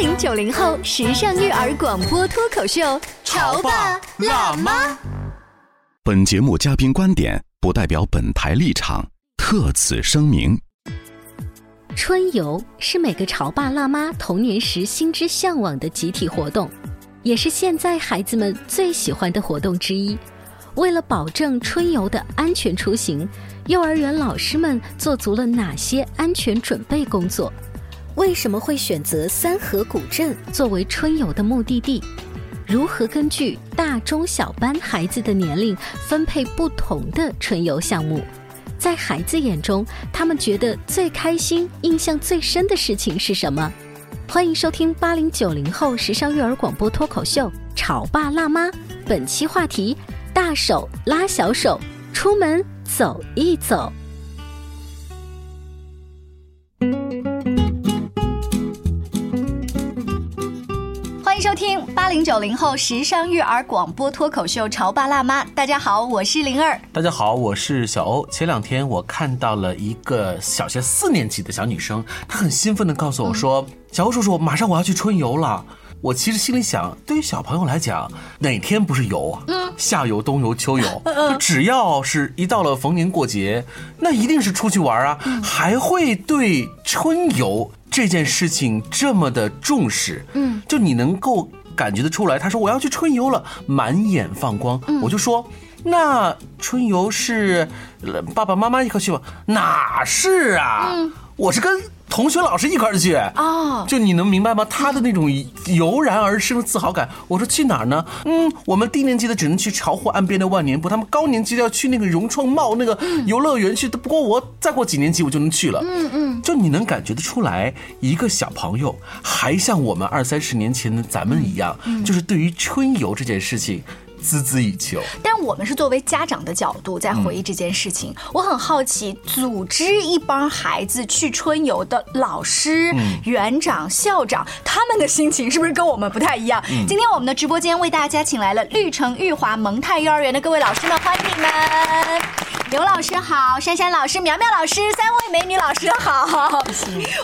零九零后时尚育儿广播脱口秀，潮爸辣妈。本节目嘉宾观点不代表本台立场，特此声明。春游是每个潮爸辣妈童年时心之向往的集体活动，也是现在孩子们最喜欢的活动之一。为了保证春游的安全出行，幼儿园老师们做足了哪些安全准备工作？为什么会选择三河古镇作为春游的目的地？如何根据大中小班孩子的年龄分配不同的春游项目？在孩子眼中，他们觉得最开心、印象最深的事情是什么？欢迎收听八零九零后时尚育儿广播脱口秀《潮爸辣妈》，本期话题。大手拉小手，出门走一走。收听八零九零后时尚育儿广播脱口秀《潮爸辣妈》。大家好，我是灵儿。大家好，我是小欧。前两天我看到了一个小学四年级的小女生，她很兴奋的告诉我说：“小欧叔叔，马上我要去春游了。”我其实心里想，对于小朋友来讲，哪天不是游啊？嗯，夏游、冬游、秋游，就只要是一到了逢年过节，那一定是出去玩啊，还会对春游这件事情这么的重视。嗯，就你能够感觉得出来，他说我要去春游了，满眼放光。我就说，那春游是爸爸妈妈一块去吗？哪是啊？我是跟。同学、老师一块儿去啊，就你能明白吗？他的那种油然而生的自豪感。我说去哪儿呢？嗯，我们低年级的只能去巢湖岸边的万年不，他们高年级的要去那个融创茂那个游乐园去。不过我再过几年级我就能去了。嗯嗯，就你能感觉得出来，一个小朋友还像我们二三十年前的咱们一样，就是对于春游这件事情。孜孜以求，但我们是作为家长的角度在回忆这件事情。我很好奇，组织一帮孩子去春游的老师、园长、校长，他们的心情是不是跟我们不太一样？今天我们的直播间为大家请来了绿城玉华蒙泰幼儿园的各位老师们，欢迎你们。刘老师好，珊珊老师、苗苗老师，三位美女老师好。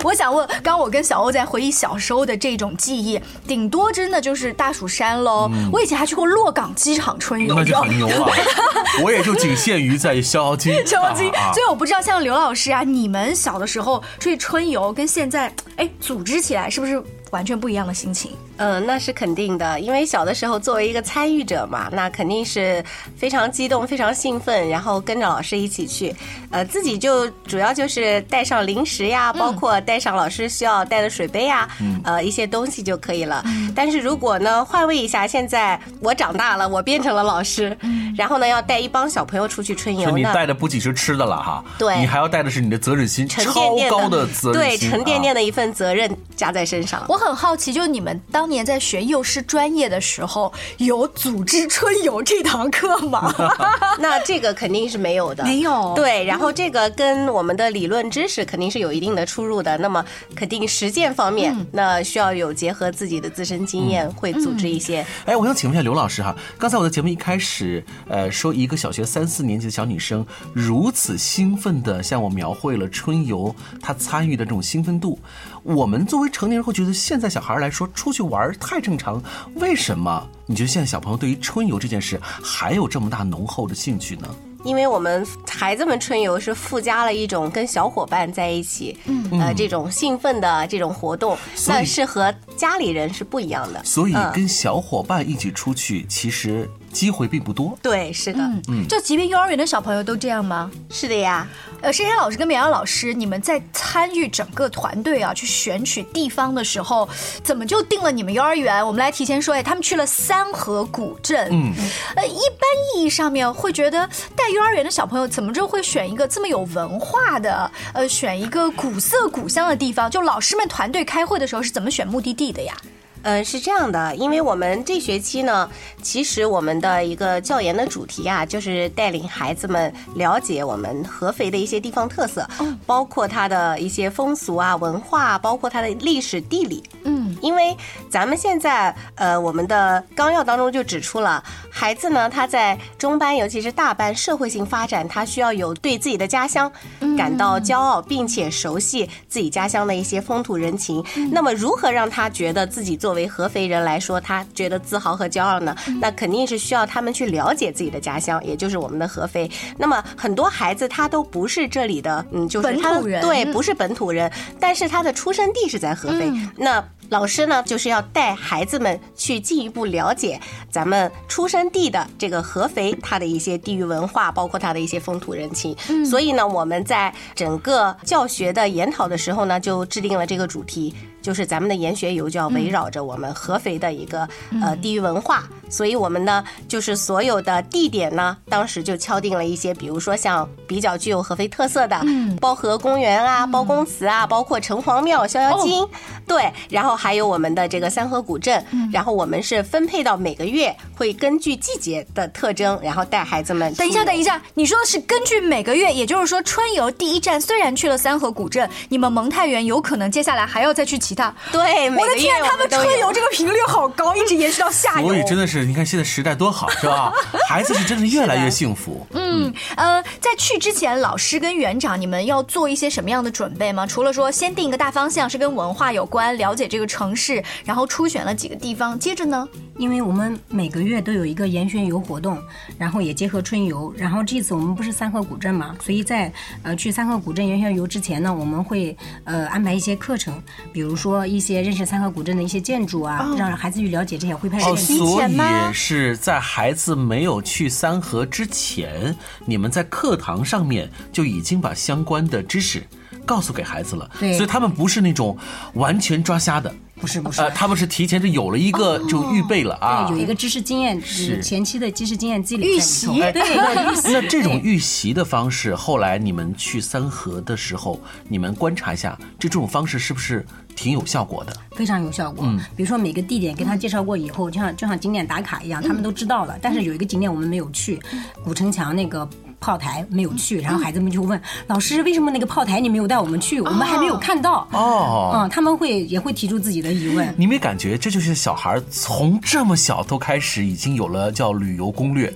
我想问，刚我跟小欧在回忆小时候的这种记忆，顶多真的就是大蜀山喽。我以前还去过洛港机场春游，那就很牛了。我也就仅限于在逍遥津。逍遥津，所以我不知道像刘老师啊，你们小的时候出去春游，跟现在哎组织起来是不是？完全不一样的心情，嗯，那是肯定的，因为小的时候作为一个参与者嘛，那肯定是非常激动、非常兴奋，然后跟着老师一起去，呃，自己就主要就是带上零食呀，包括带上老师需要带的水杯呀，呃，一些东西就可以了。但是如果呢，换位一下，现在我长大了，我变成了老师，然后呢，要带一帮小朋友出去春游，你带的不仅是吃的了哈，对，你还要带的是你的责任心，超高的责任心，对，沉甸甸的一份责任加在身上。我。很好奇，就你们当年在学幼师专业的时候，有组织春游这堂课吗？那这个肯定是没有的，没有。对，然后这个跟我们的理论知识肯定是有一定的出入的。那么，肯定实践方面，那需要有结合自己的自身经验，会组织一些。哎，我想请问一下刘老师哈，刚才我的节目一开始，呃，说一个小学三四年级的小女生如此兴奋的向我描绘了春游她参与的这种兴奋度。我们作为成年人会觉得，现在小孩来说出去玩太正常，为什么？你觉得现在小朋友对于春游这件事还有这么大浓厚的兴趣呢？因为我们孩子们春游是附加了一种跟小伙伴在一起，嗯呃，这种兴奋的这种活动，那是和家里人是不一样的。所以跟小伙伴一起出去，其实。机会并不多，对，是的，嗯，就即便幼儿园的小朋友都这样吗？是的呀。呃，珊珊老师跟苗苗老师，你们在参与整个团队啊，去选取地方的时候，怎么就定了你们幼儿园？我们来提前说，哎，他们去了三河古镇。嗯，呃，一般意义上面会觉得带幼儿园的小朋友，怎么就会选一个这么有文化的，呃，选一个古色古香的地方？就老师们团队开会的时候是怎么选目的地的呀？嗯，是这样的，因为我们这学期呢，其实我们的一个教研的主题啊，就是带领孩子们了解我们合肥的一些地方特色，包括它的一些风俗啊、文化，包括它的历史地理。嗯，因为咱们现在呃，我们的纲要当中就指出了，孩子呢他在中班，尤其是大班社会性发展，他需要有对自己的家乡感到骄傲，并且熟悉自己家乡的一些风土人情。那么，如何让他觉得自己作为合肥人来说，他觉得自豪和骄傲呢？那肯定是需要他们去了解自己的家乡，也就是我们的合肥。那么，很多孩子他都不是这里的，嗯，就是他本土人对，不是本土人，但是他的出生地是在合肥。那老师呢，就是要带孩子们去进一步了解咱们出生地的这个合肥，它的一些地域文化，包括它的一些风土人情。所以呢，我们在整个教学的研讨的时候呢，就制定了这个主题。就是咱们的研学游就要围绕着我们合肥的一个呃地域文化，所以我们呢就是所有的地点呢，当时就敲定了一些，比如说像比较具有合肥特色的包河公园啊、包公祠啊，包括城隍庙、逍遥津，对，然后还有我们的这个三河古镇，然后我们是分配到每个月会根据季节的特征，然后带孩子们。等一下，等一下，你说的是根据每个月，也就是说春游第一站虽然去了三河古镇，你们蒙太园有可能接下来还要再去其他。对，每个月我的天，他们春游这个频率好高，一直延续到夏游。所以真的是，你看现在时代多好，是吧？孩子是真的越来越幸福。嗯，呃，在去之前，老师跟园长，你们要做一些什么样的准备吗？除了说先定一个大方向是跟文化有关，了解这个城市，然后初选了几个地方，接着呢？因为我们每个月都有一个研学游活动，然后也结合春游。然后这次我们不是三河古镇嘛，所以在呃去三河古镇研学游之前呢，我们会呃安排一些课程，比如说一些认识三河古镇的一些建筑啊，让孩子去了解这些徽派建筑。所以是在孩子没有去三河之前，你们在课堂上面就已经把相关的知识告诉给孩子了。对。所以他们不是那种完全抓瞎的，不是不是。呃，他们是提前就有了一个就预备了啊。对，有一个知识经验，是。前期的知识经验积累预习对，预习。那这种预习的方式，后来你们去三河的时候，你们观察一下，这这种方式是不是挺有效果的？非常有效果。嗯比如说每个地点给他介绍过以后，就像就像景点打卡一样，他们都知道了。但是有一个景点我们没有去，古城墙那个炮台没有去，然后孩子们就问老师，为什么那个炮台你没有带我们去？我们还没有看到。哦嗯，他们会也会提出自己的疑问。你没感觉这就是小孩儿从这么小都开始已经有了叫旅游攻略，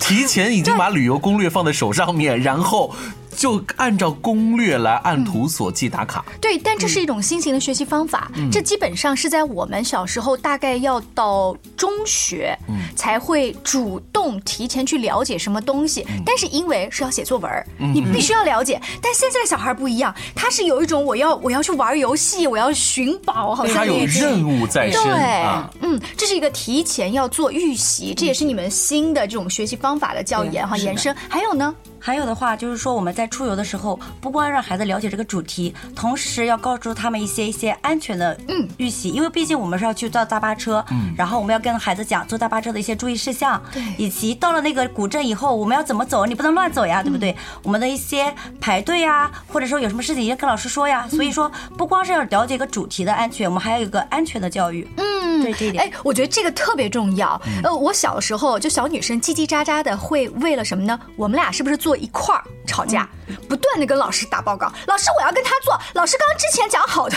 提前已经把旅游攻略放在手上面，然后就按照攻略来按图索骥打卡。对，但这是一种新型的学习方法，这基本上是在我们小时候大概要到中学，才会主动提前去了解什么东西。但是因为是要写作文儿，你必须要了解。但现在的小孩不一样，他是有一种我要我要去玩游戏，我要寻宝，好像他有任务在身对，啊。嗯，这是一个提前要做预习，这也是你们新的这种学习方法的教研哈延伸。还有呢，还有的话就是说，我们在出游的时候，不光让孩子了解这个主题，同时要告诉他们一些一些安全的嗯预习，因为毕竟我们是要去坐大巴车，嗯，然后我们要跟孩子讲坐大巴车的一些注意事项，对以及到了那个古镇以后我们要怎么走，你不能乱走呀，对不对？我们的一些排队呀，或者说有什么事情要跟老师说呀，所以说不光是要了解一个主题的安全，我们还要有一个安全的教育，嗯，对这一点。哎，我觉得这个特别重要。呃，我小时候就小女生叽叽喳喳的，会为了什么呢？我们俩是不是坐一块儿吵架，不断的跟老师打报告？老师，我要跟他做。老师刚之前讲好的，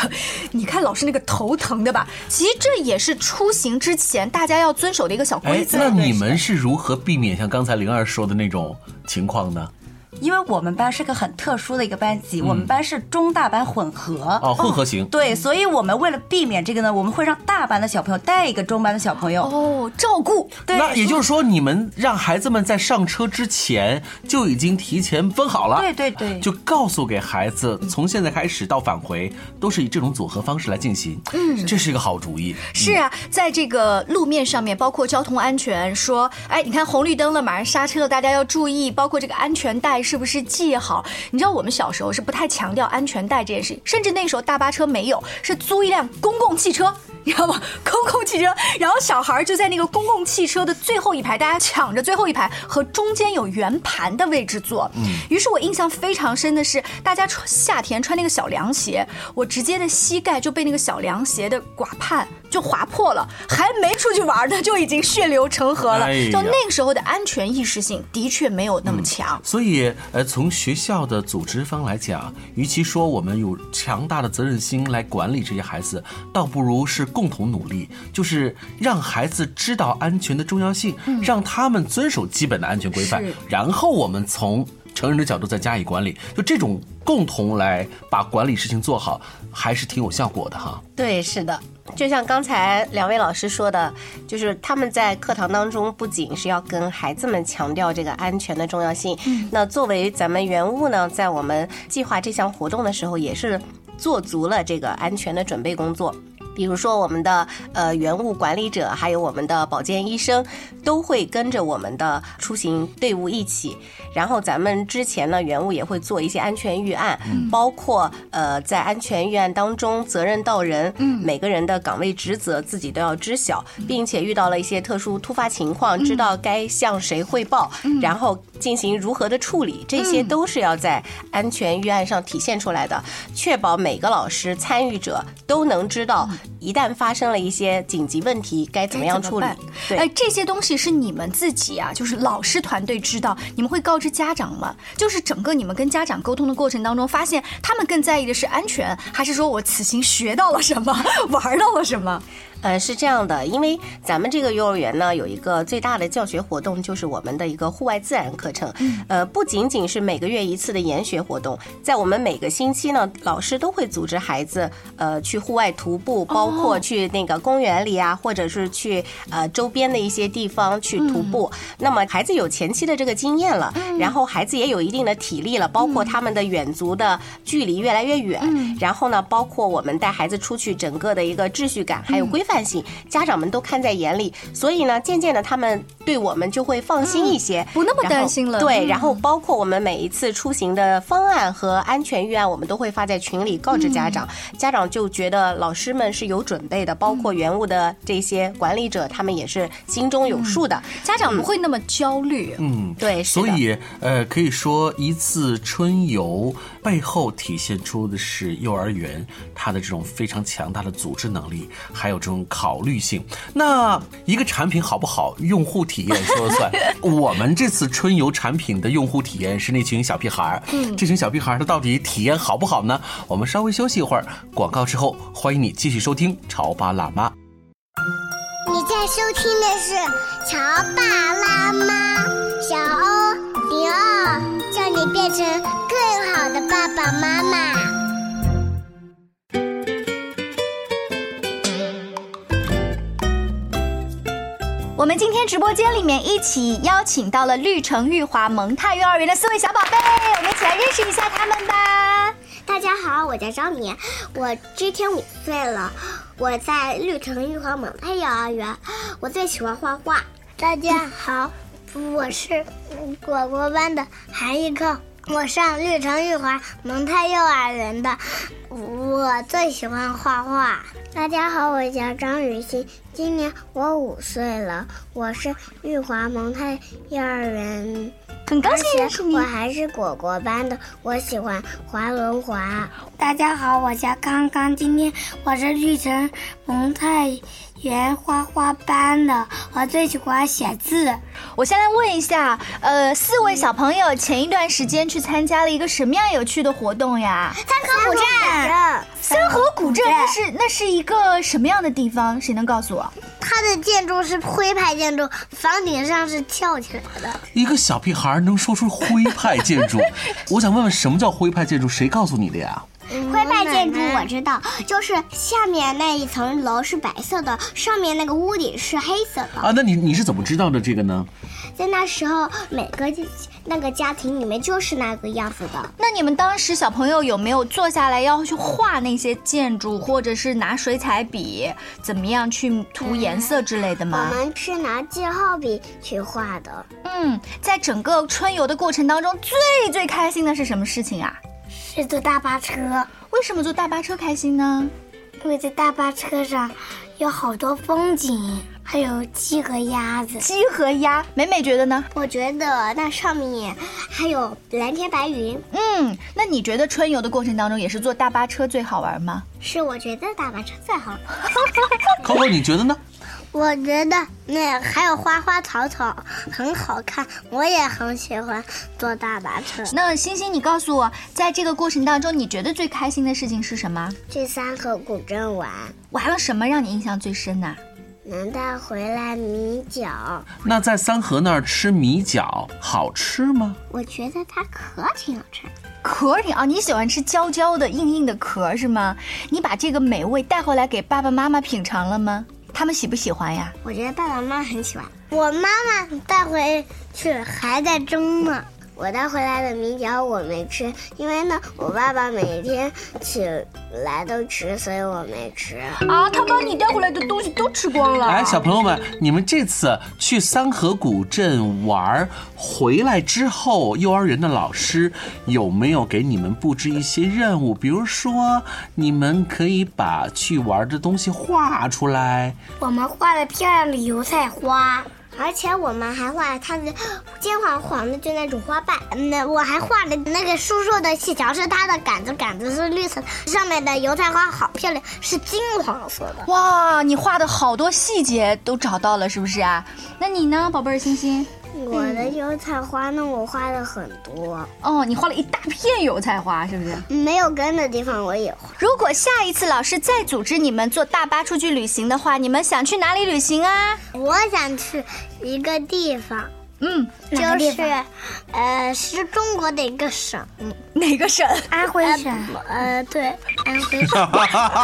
你看老师那个头疼的吧？其实这也是出行之前大家要遵守的一个小规，则。那你们是如何避免像刚才灵儿说的那种情况呢？因为我们班是个很特殊的一个班级，我们班是中大班混合。哦，混合型。对，所以我们为了避免这个呢，我们会让大班的小朋友带一个中班的小朋友。哦，照顾。对，那也就是说，你们让孩子们在上车之前就已经提前分好了，对对对就告诉给孩子，从现在开始到返回都是以这种组合方式来进行。嗯，这是一个好主意。是啊，在这个路面上面，包括交通安全，说，哎，你看红绿灯了，马上刹车了，大家要注意，包括这个安全带是不是系好？你知道我们小时候是不太强调安全带这件事，甚至那时候大巴车没有，是租一辆公共汽车。你知道吗？公共汽车，然后小孩就在那个公共汽车的最后一排，大家抢着最后一排和中间有圆盘的位置坐。嗯，于是我印象非常深的是，大家穿夏天穿那个小凉鞋，我直接的膝盖就被那个小凉鞋的刮畔就划破了，还没出去玩呢，就已经血流成河了。哎就那个时候的安全意识性的确没有那么强。所以，呃，从学校的组织方来讲，与其说我们有强大的责任心来管理这些孩子，倒不如是共同努力，就是让孩子知道安全的重要性，让他们遵守基本的安全规范，然后我们从成人的角度再加以管理，就这种共同来把管理事情做好，还是挺有效果的哈。对，是的，就像刚才两位老师说的，就是他们在课堂当中不仅是要跟孩子们强调这个安全的重要性，那作为咱们园务呢，在我们计划这项活动的时候，也是做足了这个安全的准备工作。比如说，我们的呃园务管理者，还有我们的保健医生，都会跟着我们的出行队伍一起。然后咱们之前呢，园务也会做一些安全预案，包括呃在安全预案当中，责任到人，每个人的岗位职责自己都要知晓，并且遇到了一些特殊突发情况，知道该向谁汇报，然后进行如何的处理，这些都是要在安全预案上体现出来的，确保每个老师参与者都能知道，一旦发生了一些紧急问题，该怎么样处理该。对哎，这些东西是你们自己啊，就是老师团队知道，你们会告知家长吗？就是整个你们跟家长沟通的过程当中，发现他们更在意的是安全，还是说我此行学到了什么，玩到了什么？呃，是这样的，因为咱们这个幼儿园呢，有一个最大的教学活动，就是我们的一个户外自然课程。呃，不仅仅是每个月一次的研学活动，在我们每个星期呢，老师都会组织孩子呃去户外徒步，包括去那个公园里啊，或者是去呃周边的一些地方去徒步。那么孩子有前期的这个经验了，然后孩子也有一定的体力了，包括他们的远足的距离越来越远，然后呢，包括我们带孩子出去，整个的一个秩序感还有规范性，家长们都看在眼里，所以呢，渐渐的他们对我们就会放心一些，不那么担心了对，嗯。然后包括我们每一次出行的方案和安全预案，我们都会发在群里告知家长，家长就觉得老师们是有准备的，包括园务的这些管理者，他们也是心中有数的。家长不会那么焦虑。嗯，对，所以呃，可以说一次春游背后体现出的是幼儿园它的这种非常强大的组织能力，还有这种考虑性。那一个产品好不好，用户体验说了算。我们这次春游产品的用户体验是那群小屁孩儿，这群小屁孩儿他到底体验好不好呢？我们稍微休息一会儿，广告之后，欢迎你继续收听《潮爸辣妈》。你在收听的是《潮爸辣妈》，小欧零二，叫你变成更好的爸爸妈妈。我们今天直播间里面一起邀请到了绿城玉华蒙泰幼儿园的四位小宝贝，我们一起来认识一下他们吧。大家好，我叫张敏，我今天五岁了，我在绿城玉华蒙泰幼儿园，我最喜欢画画。大家好，我是果果班的韩一克，我上绿城玉华蒙泰幼儿园的，我最喜欢画画。大家好，我叫张雨欣，今年我五岁了，我是玉华蒙泰幼儿园。很高兴认识你我。还是果果班的，我喜欢滑轮滑。大家好，我叫康康，今天我是绿城蒙泰园花花班的，我最喜欢写字。我先来问一下，呃，四位小朋友前一段时间去参加了一个什么样有趣的活动呀？三河古镇，三河古镇，那是那是一个什么样的地方？谁能告诉我？它的建筑是徽派建筑，房顶上是翘起来的。一个小屁孩能说出徽派建筑，我想问问什么叫徽派建筑？谁告诉你的呀？徽派建筑我知道，就是下面那一层楼是白色的，上面那个屋顶是黑色的。啊，那你你是怎么知道的这个呢？在那时候，每个那个家庭里面就是那个样子的。那你们当时小朋友有没有坐下来要去画那些建筑，或者是拿水彩笔怎么样去涂颜色之类的吗我？们是拿记号笔去画的，嗯，在整个春游的过程当中，最最开心的是什么事情啊？是坐大巴车，为什么坐大巴车开心呢？因为在大巴车上有好多风景，还有鸡和鸭子。鸡和鸭，美美觉得呢？我觉得那上面还有蓝天白云，嗯，那你觉得春游的过程当中也是坐大巴车最好玩吗？是我觉得大巴车最好玩。Coco，你觉得呢？我觉得那还有花花草草很好看，我也很喜欢坐大巴车。那星星，你告诉我，在这个过程当中，你觉得最开心的事情是什么？去三河古镇玩，玩了什么让你印象最深呢？能带回来米饺，那在三河那儿吃米饺好吃吗？我觉得它壳挺好吃的。壳挺啊，你喜欢吃焦焦的、硬硬的壳是吗？你把这个美味带回来给爸爸妈妈品尝了吗？他们喜不喜欢呀？我觉得爸爸妈妈很喜欢。我妈妈带回去还在蒸呢。我带回来的米饺我没吃，因为呢，我爸爸每天起来都吃，所以我没吃。啊，他把你带回来的东西都吃光了。哎，小朋友们，你们这次去三河古镇玩回来之后，幼儿园的老师有没有给你们布置一些任务？比如说，你们可以把去玩的东西画出来。我们画了漂亮的油菜花。而且我们还画了它的金黄黄的，就那种花瓣。那我还画了那个瘦瘦的细条是它的杆子，杆子是绿色，上面的油菜花好漂亮，是金黄色的。哇，你画的好多细节都找到了，是不是啊？那你呢，宝贝儿欣欣？我的油菜花呢，我画了很多。哦，你画了一大片油菜花，是不是？没有根的地方我也画。如果下一次老师再组织你们坐大巴出去旅行的话，你们想去哪里旅行啊？我想去一个地方，嗯，就是，呃，是中国的一个省，哪个省？安徽省。呃，对，安徽省。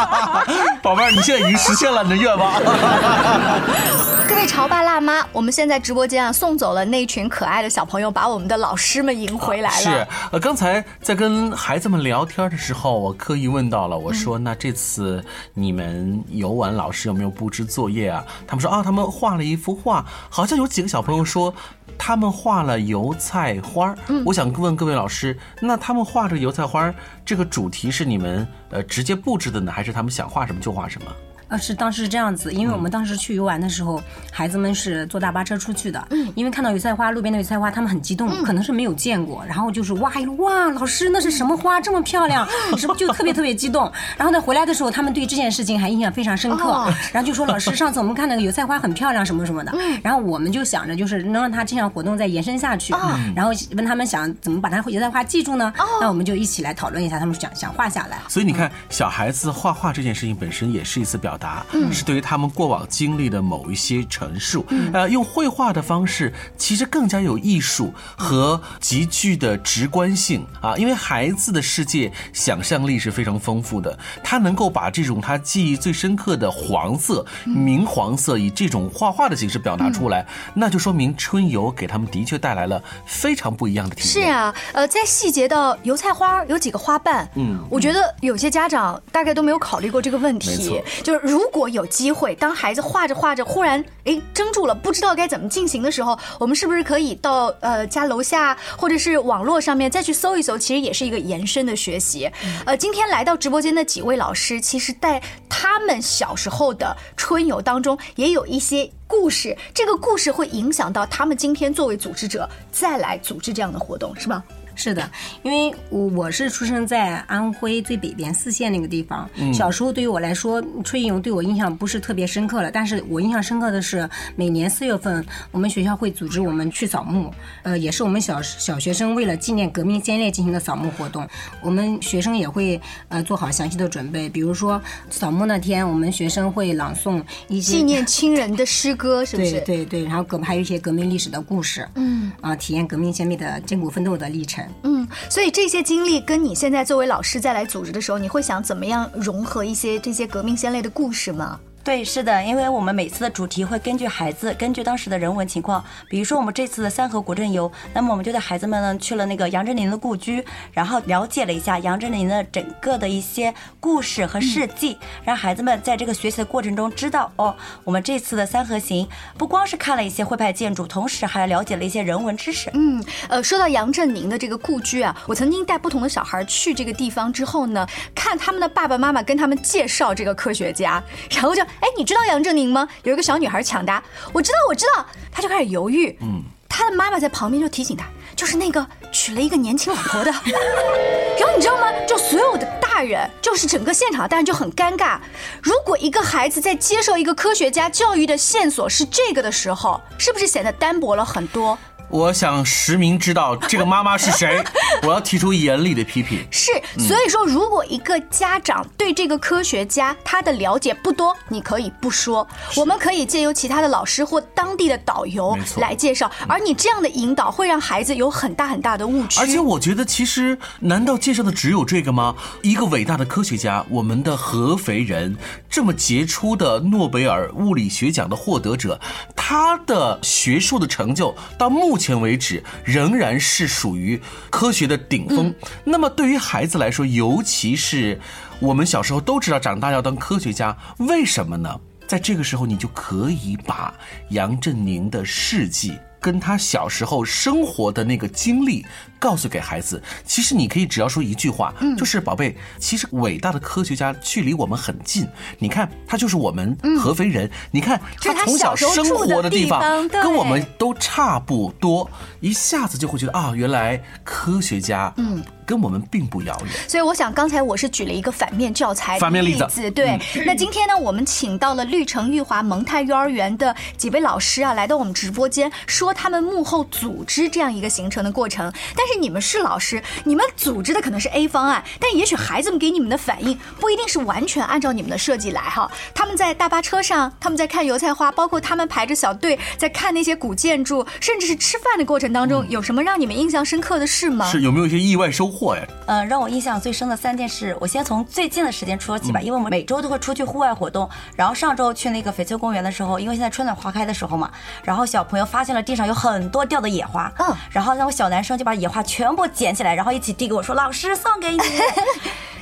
宝贝儿，你现在已经实现了你的愿望。各位潮爸辣妈，我们现在直播间啊送走了那群可爱的小朋友，把我们的老师们迎回来了。是，呃，刚才在跟孩子们聊天的时候，我刻意问到了，我说：“那这次你们游玩，老师有没有布置作业啊？”他们说：“啊，他们画了一幅画，好像有几个小朋友说他们画了油菜花儿。”我想问各位老师，那他们画这个油菜花儿这个主题是你们呃直接布置的呢，还是他们想画什么就画什么？呃，是当时是这样子，因为我们当时去游玩的时候，孩子们是坐大巴车出去的，嗯，因为看到油菜花，路边的油菜花，他们很激动，可能是没有见过，然后就是哇哇，老师那是什么花这么漂亮，是不是就特别特别激动？然后呢，回来的时候，他们对这件事情还印象非常深刻，然后就说老师上次我们看那个油菜花很漂亮什么什么的，然后我们就想着就是能让他这项活动再延伸下去，然后问他们想怎么把它油菜花记住呢？那我们就一起来讨论一下，他们想想画下来。所以你看，小孩子画画这件事情本身也是一次表达，是对于他们过往经历的某一些陈述。呃，用绘画的方式，其实更加有艺术和极具的直观性啊。因为孩子的世界想象力是非常丰富的，他能够把这种他记忆最深刻的黄色、明黄色，以这种画画的形式表达出来，那就说明春游给他们的确带来了非常不一样的体验。是啊，呃，在细节到油菜花有几个花瓣，嗯我觉得有些家长大概都没有考虑过这个问没题错。就是如果有机会，当孩子画着画着忽然哎怔住了，不知道该怎么进行的时候，我们是不是可以到呃家楼下或者是网络上面再去搜一搜？其实也是一个延伸的学习。呃，今天来到直播间的几位老师，其实在他们小时候的春游当中，也有一些故事。这个故事会影响到他们今天作为组织者再来组织这样的活动，是吧？是的，因为我我是出生在安徽最北边泗县那个地方。嗯小时候对于我来说，春游对我印象不是特别深刻了。但是我印象深刻的是，每年四月份，我们学校会组织我们去扫墓，呃，也是我们小小学生为了纪念革命先烈进行的扫墓活动。我们学生也会呃做好详细的准备，比如说扫墓那天，我们学生会朗诵一些纪念亲人的诗歌，是不是？对对对，然后革还有一些革命历史的故事，嗯啊，体验革命先烈的艰苦奋斗的历程。嗯，所以这些经历跟你现在作为老师再来组织的时候，你会想怎么样融合一些这些革命先烈的故事吗？对，是的，因为我们每次的主题会根据孩子，根据当时的人文情况，比如说我们这次的三河古镇游，那么我们就带孩子们呢去了那个杨振宁的故居，然后了解了一下杨振宁的整个的一些故事和事迹，让孩子们在这个学习的过程中知道哦，我们这次的三河行不光是看了一些徽派建筑，同时还了解了一些人文知识。嗯，呃，说到杨振宁的这个故居啊，我曾经带不同的小孩去这个地方之后呢，看他们的爸爸妈妈跟他们介绍这个科学家，然后就，哎，你知道杨振宁吗？有一个小女孩抢答，我知道，我知道，她就开始犹豫，嗯，她的妈妈在旁边就提醒她，就是那个娶了一个年轻老婆的。然后你知道吗？就所有的大人，就是整个现场的大人就很尴尬。如果一个孩子在接受一个科学家教育的线索是这个的时候，是不是显得单薄了很多？我想实名知道这个妈妈是谁，我要提出严厉的批评。是，所以说，如果一个家长对这个科学家他的了解不多，你可以不说，我们可以借由其他的老师或当地的导游来介绍。而你这样的引导会让孩子有很大很大的误区。而且我觉得，其实难道介绍的只有这个吗？一个伟大的科学家，我们的合肥人，这么杰出的诺贝尔物理学奖的获得者，他的学术的成就到目前为止仍然是属于科学的顶峰。那么对于孩子来说，尤其是我们小时候都知道长大要当科学家，为什么呢？在这个时候，你就可以把杨振宁的事迹跟他小时候生活的那个经历告诉给孩子。其实你可以只要说一句话，就是宝贝，其实伟大的科学家距离我们很近。你看，他就是我们合肥人。你看他从小生活的地住的地方跟我们都差不多，一下子就会觉得啊，原来科学家嗯跟我们并不遥远。所以我想，刚才我是举了一个反面教材反面例子子，对。那今天呢，我们请到了绿城裕华蒙泰幼儿园的几位老师啊，来到我们直播间，说他们幕后组织这样一个形成的过程。但是你们是老师，你们组织的可能是 A 方案，但也许孩子们给你们的反应不一定是完全按照你们的设计来哈。他们在大巴车上，他们在看油菜花，包括他们排着小队在看那些古建筑，甚至是吃饭的过程当中，有什么让你们印象深刻的事吗？是有没有一些意外收获呀？呃，让我印象最深的三件事，我先从最近的时间说起吧，因为我们每周都会出去户外活动。然后上周去那个翡翠公园的时候，因为现在春暖花开的时候嘛，然后小朋友发现了地上有很多掉的野花，嗯，然后那位小男生就把野花全部捡起来，然后一起递给我说：“老师送给你。”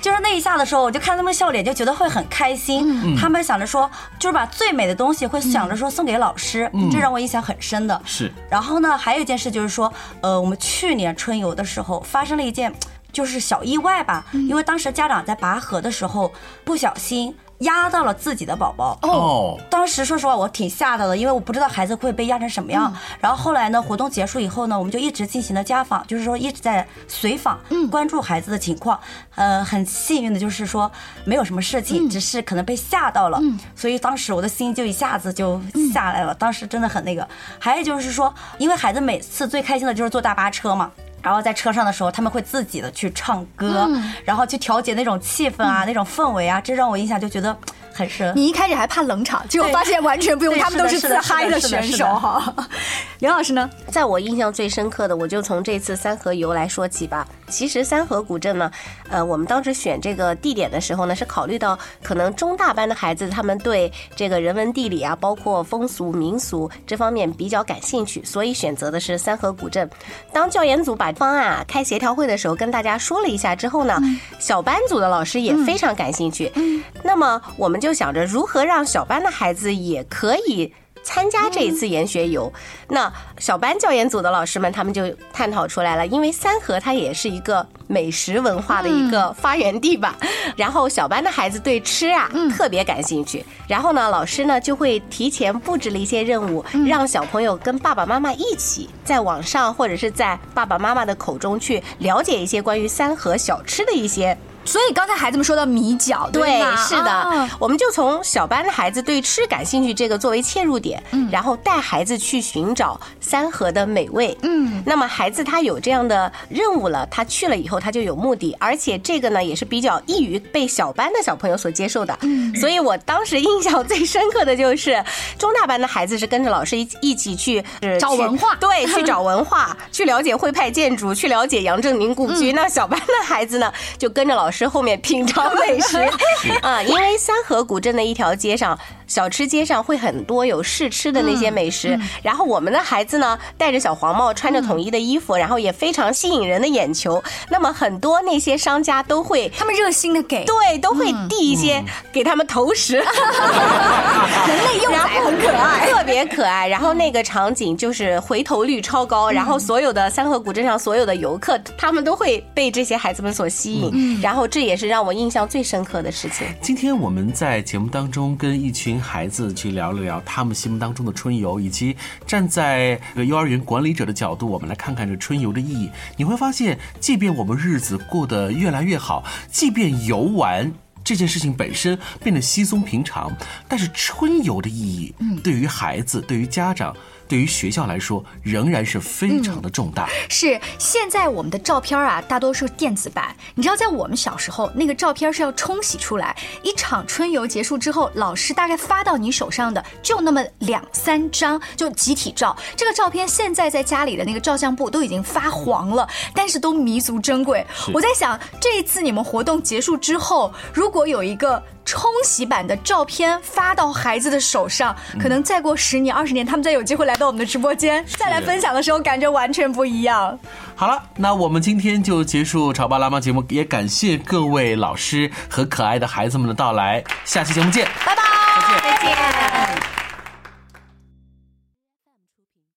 就是那一下的时候，我就看他们笑脸，就觉得会很开心。他们想着说，就是把最美的东西会想着说送给老师，这让我印象很深的。是然后呢，还有一件事就是说，呃，我们去年春游的时候发生了一件就是小意外吧，因为当时家长在拔河的时候不小心压到了自己的宝宝。哦，当时说实话，我挺吓到的，因为我不知道孩子会被压成什么样。然后后来呢，活动结束以后呢，我们就一直进行了家访，就是说一直在随访，关注孩子的情况。呃，很幸运的就是说没有什么事情，只是可能被吓到了。所以当时我的心就一下子就下来了，当时真的很那个。还有就是说，因为孩子每次最开心的就是坐大巴车嘛。然后在车上的时候，他们会自己的去唱歌，然后去调节那种气氛啊、那种氛围啊，这让我印象就觉得很深。你一开始还怕冷场，结果发现完全不用，他们都是自嗨的选手哈。刘老师呢？在我印象最深刻的，我就从这次三河游来说起吧。其实三河古镇呢，呃，我们当时选这个地点的时候呢，是考虑到可能中大班的孩子他们对这个人文地理啊，包括风俗民俗这方面比较感兴趣，所以选择的是三河古镇。当教研组把方案啊开协调会的时候，跟大家说了一下之后呢，小班组的老师也非常感兴趣。那么我们就想着如何让小班的孩子也可以。参加这一次研学游，那小班教研组的老师们他们就探讨出来了，因为三河它也是一个美食文化的一个发源地吧。然后小班的孩子对吃啊特别感兴趣，然后呢，老师呢就会提前布置了一些任务，让小朋友跟爸爸妈妈一起在网上或者是在爸爸妈妈的口中去了解一些关于三河小吃的一些所以刚才孩子们说到米饺，对，吗？是的，啊我们就从小班的孩子对吃感兴趣这个作为切入点，嗯，然后带孩子去寻找三河的美味，嗯，那么孩子他有这样的任务了，他去了以后他就有目的，而且这个呢也是比较易于被小班的小朋友所接受的，嗯，所以我当时印象最深刻的就是中大班的孩子是跟着老师一一起去呃去找文化。对，去找文化，去了解徽派建筑，去了解杨振宁故居。那小班的孩子呢，就跟着老师后面品尝美食 啊，因为三河古镇的一条街上，小吃街上会很多有试吃的那些美食。然后我们的孩子呢，戴着小黄帽，穿着统一的衣服，然后也非常吸引人的眼球。那么很多那些商家都会。他们热心的给，对，都会递一些给他们投食，人类幼崽很可爱。特别别可爱。然后那个场景就是回头率超高，然后所有的三河古镇上所有的游客，他们都会被这些孩子们所吸引。然后这也是让我印象最深刻的事情。今天我们在节目当中跟一群孩子去聊了聊他们心目当中的春游，以及站在幼儿园管理者的角度，我们来看看这春游的意义。你会发现，即便我们日子过得越来越好，即便游玩。这件事情本身变得稀松平常，但是春游的意义，对于孩子、对于家长、对于学校来说，仍然是非常的重大。是现在我们的照片啊，大多数是电子版。你知道，在我们小时候，那个照片是要冲洗出来。一场春游结束之后，老师大概发到你手上的就那么两三张，就集体照。这个照片现在在家里的那个照相簿都已经发黄了，但是都弥足珍贵。我在想，这一次你们活动结束之后，如果有一个冲洗版的照片发到孩子的手上，可能再过十年、二十年，他们再有机会来到我们的直播间，再来分享的时候，感觉完全不一样。好了，那我们今天就结束《潮爸辣妈》节目，也感谢各位老师和可爱的孩子们的到来，下期节目见，拜拜，再见。再见。